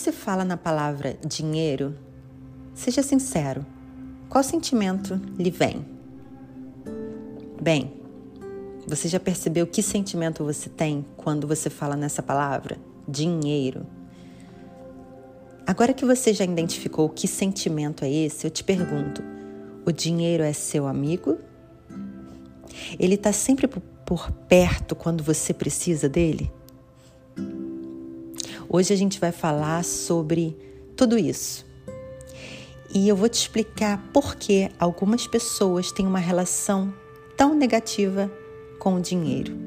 Se fala na palavra dinheiro, seja sincero, qual sentimento lhe vem? Bem, você já percebeu que sentimento você tem quando você fala nessa palavra? Dinheiro. Agora que você já identificou que sentimento é esse, eu te pergunto: o dinheiro é seu amigo? Ele está sempre por perto quando você precisa dele? Hoje a gente vai falar sobre tudo isso. E eu vou te explicar por que algumas pessoas têm uma relação tão negativa com o dinheiro.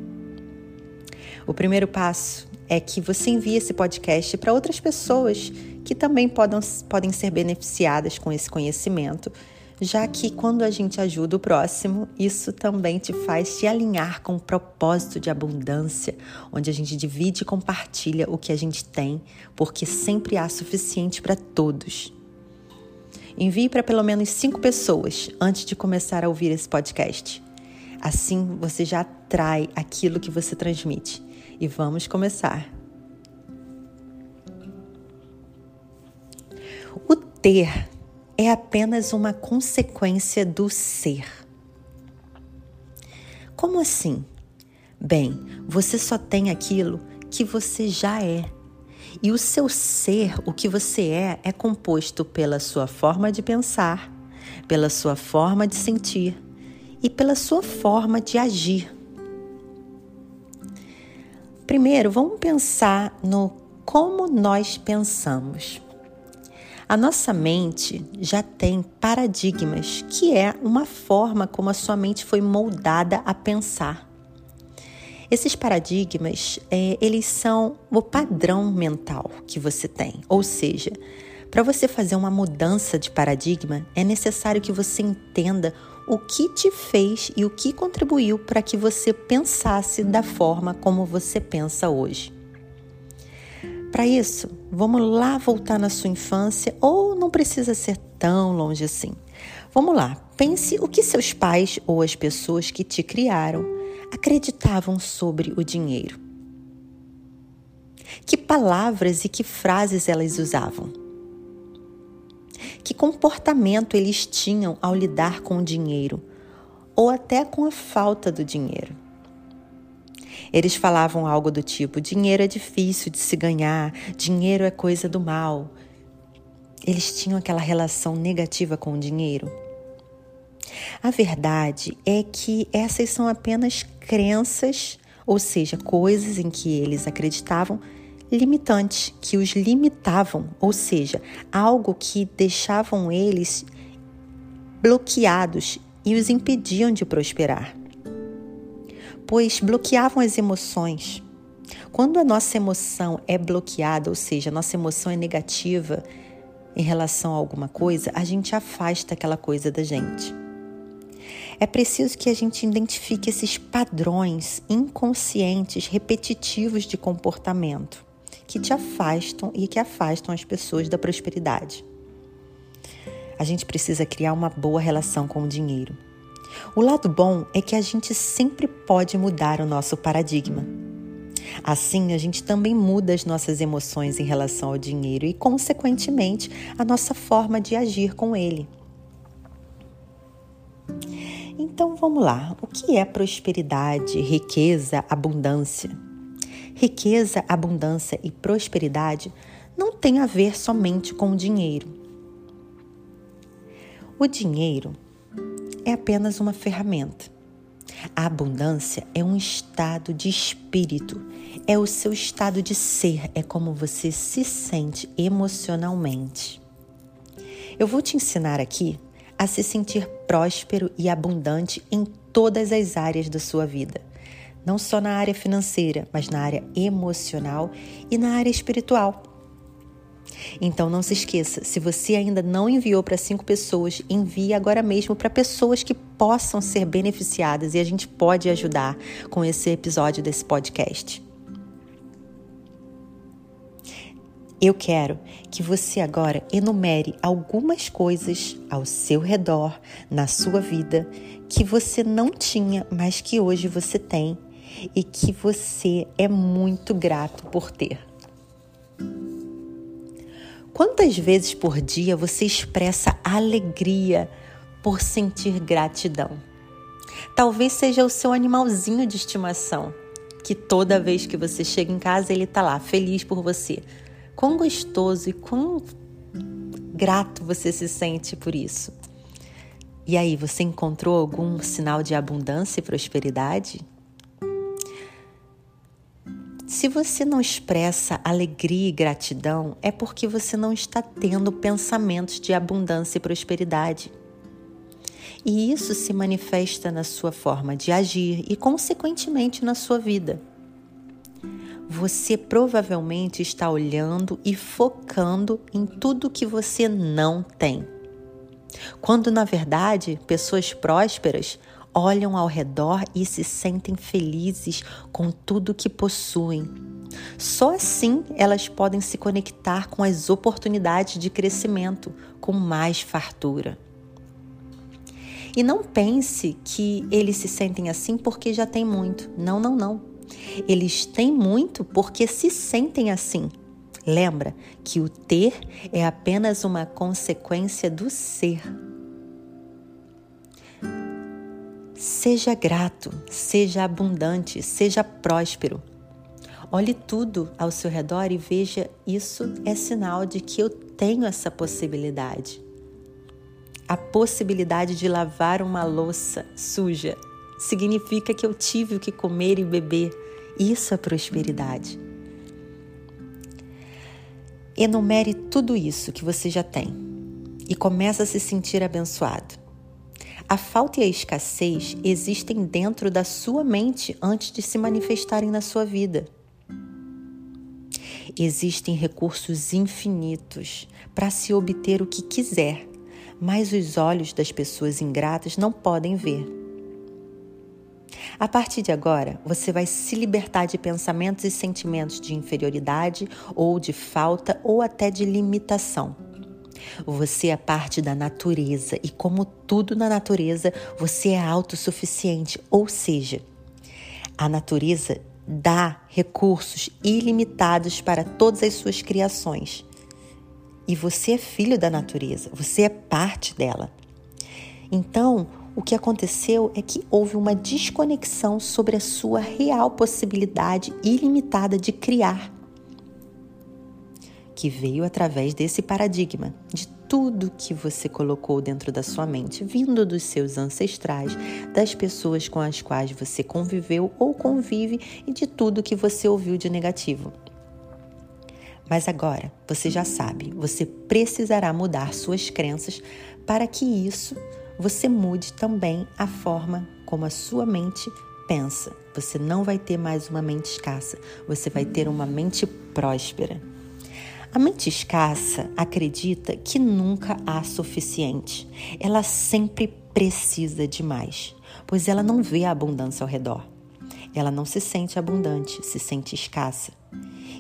O primeiro passo é que você envie esse podcast para outras pessoas que também podem, podem ser beneficiadas com esse conhecimento já que quando a gente ajuda o próximo, isso também te faz te alinhar com o propósito de abundância, onde a gente divide e compartilha o que a gente tem, porque sempre há suficiente para todos. Envie para pelo menos cinco pessoas antes de começar a ouvir esse podcast. Assim você já atrai aquilo que você transmite. E vamos começar. O ter é apenas uma consequência do ser. Como assim? Bem, você só tem aquilo que você já é. E o seu ser, o que você é, é composto pela sua forma de pensar, pela sua forma de sentir e pela sua forma de agir. Primeiro, vamos pensar no como nós pensamos. A nossa mente já tem paradigmas, que é uma forma como a sua mente foi moldada a pensar. Esses paradigmas, é, eles são o padrão mental que você tem. Ou seja, para você fazer uma mudança de paradigma, é necessário que você entenda o que te fez e o que contribuiu para que você pensasse da forma como você pensa hoje. Para isso, vamos lá voltar na sua infância ou não precisa ser tão longe assim. Vamos lá, pense o que seus pais ou as pessoas que te criaram acreditavam sobre o dinheiro. Que palavras e que frases elas usavam? Que comportamento eles tinham ao lidar com o dinheiro ou até com a falta do dinheiro? Eles falavam algo do tipo: dinheiro é difícil de se ganhar, dinheiro é coisa do mal. Eles tinham aquela relação negativa com o dinheiro. A verdade é que essas são apenas crenças, ou seja, coisas em que eles acreditavam limitantes, que os limitavam, ou seja, algo que deixavam eles bloqueados e os impediam de prosperar pois bloqueavam as emoções. Quando a nossa emoção é bloqueada, ou seja, a nossa emoção é negativa em relação a alguma coisa, a gente afasta aquela coisa da gente. É preciso que a gente identifique esses padrões inconscientes, repetitivos de comportamento que te afastam e que afastam as pessoas da prosperidade. A gente precisa criar uma boa relação com o dinheiro. O lado bom é que a gente sempre pode mudar o nosso paradigma. Assim, a gente também muda as nossas emoções em relação ao dinheiro e, consequentemente, a nossa forma de agir com ele. Então vamos lá. O que é prosperidade, riqueza, abundância? Riqueza, abundância e prosperidade não tem a ver somente com o dinheiro. O dinheiro é apenas uma ferramenta. A abundância é um estado de espírito, é o seu estado de ser, é como você se sente emocionalmente. Eu vou te ensinar aqui a se sentir próspero e abundante em todas as áreas da sua vida, não só na área financeira, mas na área emocional e na área espiritual. Então não se esqueça, se você ainda não enviou para cinco pessoas, envie agora mesmo para pessoas que possam ser beneficiadas e a gente pode ajudar com esse episódio desse podcast. Eu quero que você agora enumere algumas coisas ao seu redor, na sua vida, que você não tinha, mas que hoje você tem e que você é muito grato por ter. Quantas vezes por dia você expressa alegria por sentir gratidão? Talvez seja o seu animalzinho de estimação, que toda vez que você chega em casa ele está lá, feliz por você, Quão gostoso e quão grato você se sente por isso. E aí, você encontrou algum sinal de abundância e prosperidade? Se você não expressa alegria e gratidão, é porque você não está tendo pensamentos de abundância e prosperidade. E isso se manifesta na sua forma de agir e, consequentemente, na sua vida você provavelmente está olhando e focando em tudo que você não tem. Quando na verdade, pessoas prósperas olham ao redor e se sentem felizes com tudo que possuem. Só assim elas podem se conectar com as oportunidades de crescimento com mais fartura. E não pense que eles se sentem assim porque já têm muito. Não, não, não. Eles têm muito porque se sentem assim. Lembra que o ter é apenas uma consequência do ser. Seja grato, seja abundante, seja próspero. Olhe tudo ao seu redor e veja isso é sinal de que eu tenho essa possibilidade. A possibilidade de lavar uma louça suja significa que eu tive o que comer e beber. Isso é prosperidade. Enumere tudo isso que você já tem e comece a se sentir abençoado. A falta e a escassez existem dentro da sua mente antes de se manifestarem na sua vida. Existem recursos infinitos para se obter o que quiser, mas os olhos das pessoas ingratas não podem ver. A partir de agora, você vai se libertar de pensamentos e sentimentos de inferioridade ou de falta ou até de limitação. Você é parte da natureza e, como tudo na natureza, você é autossuficiente, ou seja, a natureza dá recursos ilimitados para todas as suas criações. E você é filho da natureza, você é parte dela. Então, o que aconteceu é que houve uma desconexão sobre a sua real possibilidade ilimitada de criar, que veio através desse paradigma de tudo que você colocou dentro da sua mente, vindo dos seus ancestrais, das pessoas com as quais você conviveu ou convive e de tudo que você ouviu de negativo. Mas agora você já sabe, você precisará mudar suas crenças para que isso você mude também a forma como a sua mente pensa. Você não vai ter mais uma mente escassa, você vai ter uma mente próspera. A mente escassa acredita que nunca há suficiente. Ela sempre precisa de mais, pois ela não vê a abundância ao redor. Ela não se sente abundante, se sente escassa.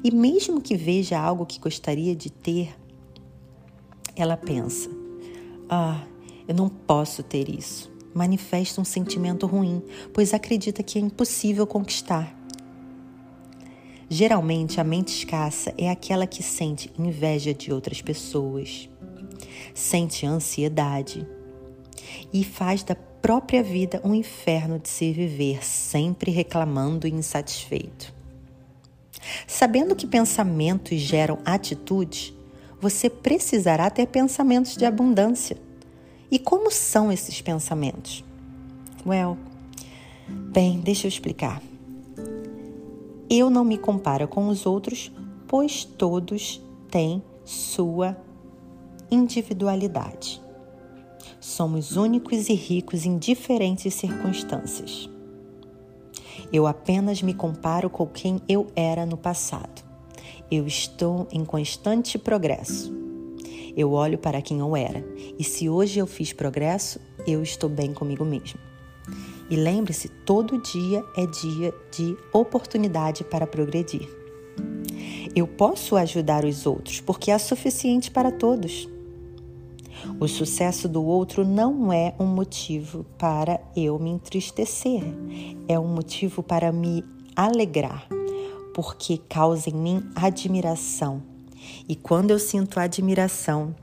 E mesmo que veja algo que gostaria de ter, ela pensa: ah, eu não posso ter isso. Manifesta um sentimento ruim, pois acredita que é impossível conquistar. Geralmente, a mente escassa é aquela que sente inveja de outras pessoas, sente ansiedade e faz da própria vida um inferno de se viver, sempre reclamando e insatisfeito. Sabendo que pensamentos geram atitudes, você precisará ter pensamentos de abundância. E como são esses pensamentos? Well, bem, deixa eu explicar. Eu não me comparo com os outros, pois todos têm sua individualidade. Somos únicos e ricos em diferentes circunstâncias. Eu apenas me comparo com quem eu era no passado. Eu estou em constante progresso. Eu olho para quem eu era e se hoje eu fiz progresso, eu estou bem comigo mesmo. E lembre-se, todo dia é dia de oportunidade para progredir. Eu posso ajudar os outros porque é suficiente para todos. O sucesso do outro não é um motivo para eu me entristecer, é um motivo para me alegrar, porque causa em mim admiração. E quando eu sinto admiração,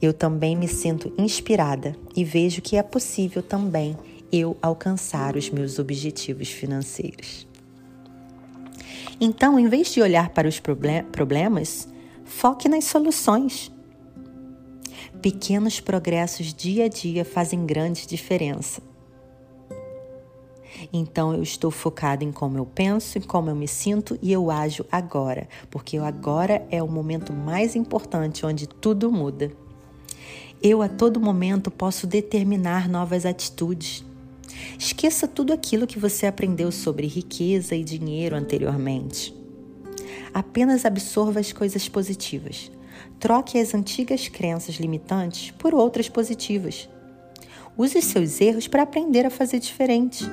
eu também me sinto inspirada e vejo que é possível também eu alcançar os meus objetivos financeiros. Então, em vez de olhar para os problemas, foque nas soluções. Pequenos progressos dia a dia fazem grande diferença. Então eu estou focado em como eu penso, em como eu me sinto e eu ajo agora, porque agora é o momento mais importante onde tudo muda. Eu a todo momento posso determinar novas atitudes. Esqueça tudo aquilo que você aprendeu sobre riqueza e dinheiro anteriormente. Apenas absorva as coisas positivas. Troque as antigas crenças limitantes por outras positivas. Use seus erros para aprender a fazer diferente.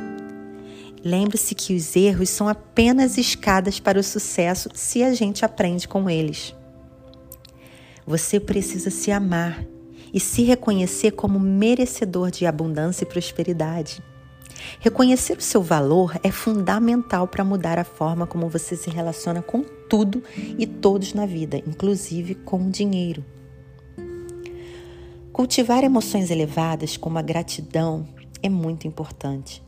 Lembre-se que os erros são apenas escadas para o sucesso se a gente aprende com eles. Você precisa se amar e se reconhecer como merecedor de abundância e prosperidade. Reconhecer o seu valor é fundamental para mudar a forma como você se relaciona com tudo e todos na vida, inclusive com o dinheiro. Cultivar emoções elevadas como a gratidão é muito importante.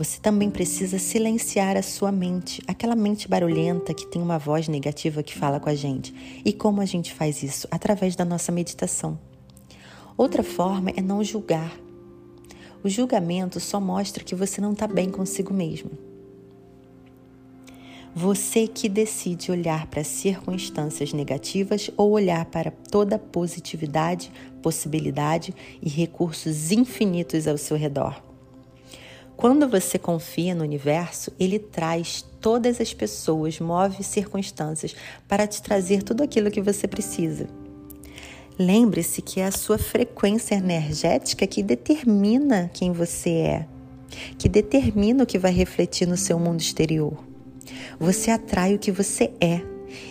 Você também precisa silenciar a sua mente, aquela mente barulhenta que tem uma voz negativa que fala com a gente. E como a gente faz isso? Através da nossa meditação. Outra forma é não julgar. O julgamento só mostra que você não está bem consigo mesmo. Você que decide olhar para circunstâncias negativas ou olhar para toda positividade, possibilidade e recursos infinitos ao seu redor. Quando você confia no universo, ele traz todas as pessoas, move circunstâncias para te trazer tudo aquilo que você precisa. Lembre-se que é a sua frequência energética que determina quem você é, que determina o que vai refletir no seu mundo exterior. Você atrai o que você é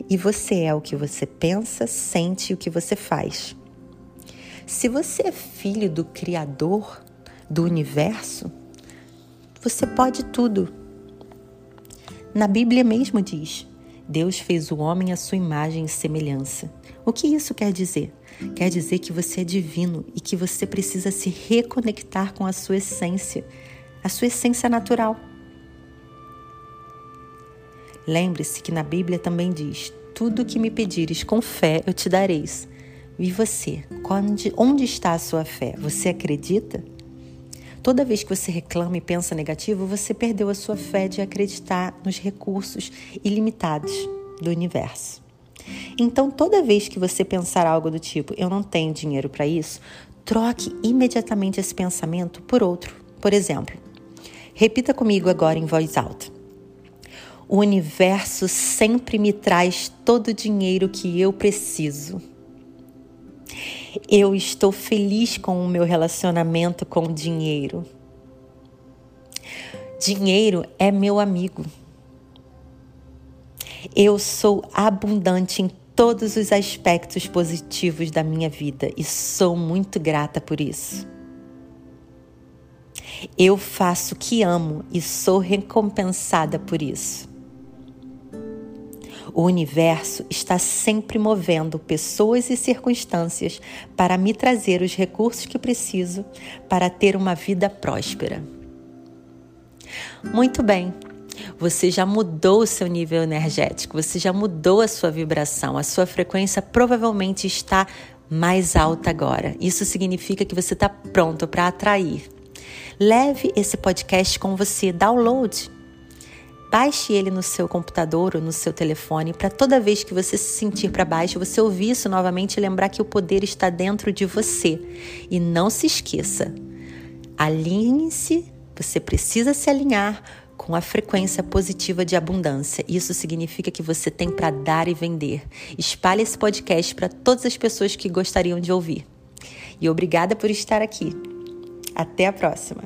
e você é o que você pensa, sente e o que você faz. Se você é filho do Criador do universo, você pode tudo. Na Bíblia mesmo diz: Deus fez o homem à sua imagem e semelhança. O que isso quer dizer? Quer dizer que você é divino e que você precisa se reconectar com a sua essência, a sua essência natural. Lembre-se que na Bíblia também diz: Tudo que me pedires com fé eu te dareis. E você? Onde, onde está a sua fé? Você acredita? Toda vez que você reclama e pensa negativo, você perdeu a sua fé de acreditar nos recursos ilimitados do universo. Então, toda vez que você pensar algo do tipo, eu não tenho dinheiro para isso, troque imediatamente esse pensamento por outro. Por exemplo, repita comigo agora em voz alta. O universo sempre me traz todo o dinheiro que eu preciso. Eu estou feliz com o meu relacionamento com o dinheiro. Dinheiro é meu amigo. Eu sou abundante em todos os aspectos positivos da minha vida e sou muito grata por isso. Eu faço o que amo e sou recompensada por isso. O universo está sempre movendo pessoas e circunstâncias para me trazer os recursos que preciso para ter uma vida próspera. Muito bem, você já mudou o seu nível energético, você já mudou a sua vibração, a sua frequência provavelmente está mais alta agora. Isso significa que você está pronto para atrair. Leve esse podcast com você, download Baixe ele no seu computador ou no seu telefone para toda vez que você se sentir para baixo, você ouvir isso novamente e lembrar que o poder está dentro de você. E não se esqueça, alinhe-se, você precisa se alinhar com a frequência positiva de abundância. Isso significa que você tem para dar e vender. Espalhe esse podcast para todas as pessoas que gostariam de ouvir. E obrigada por estar aqui. Até a próxima.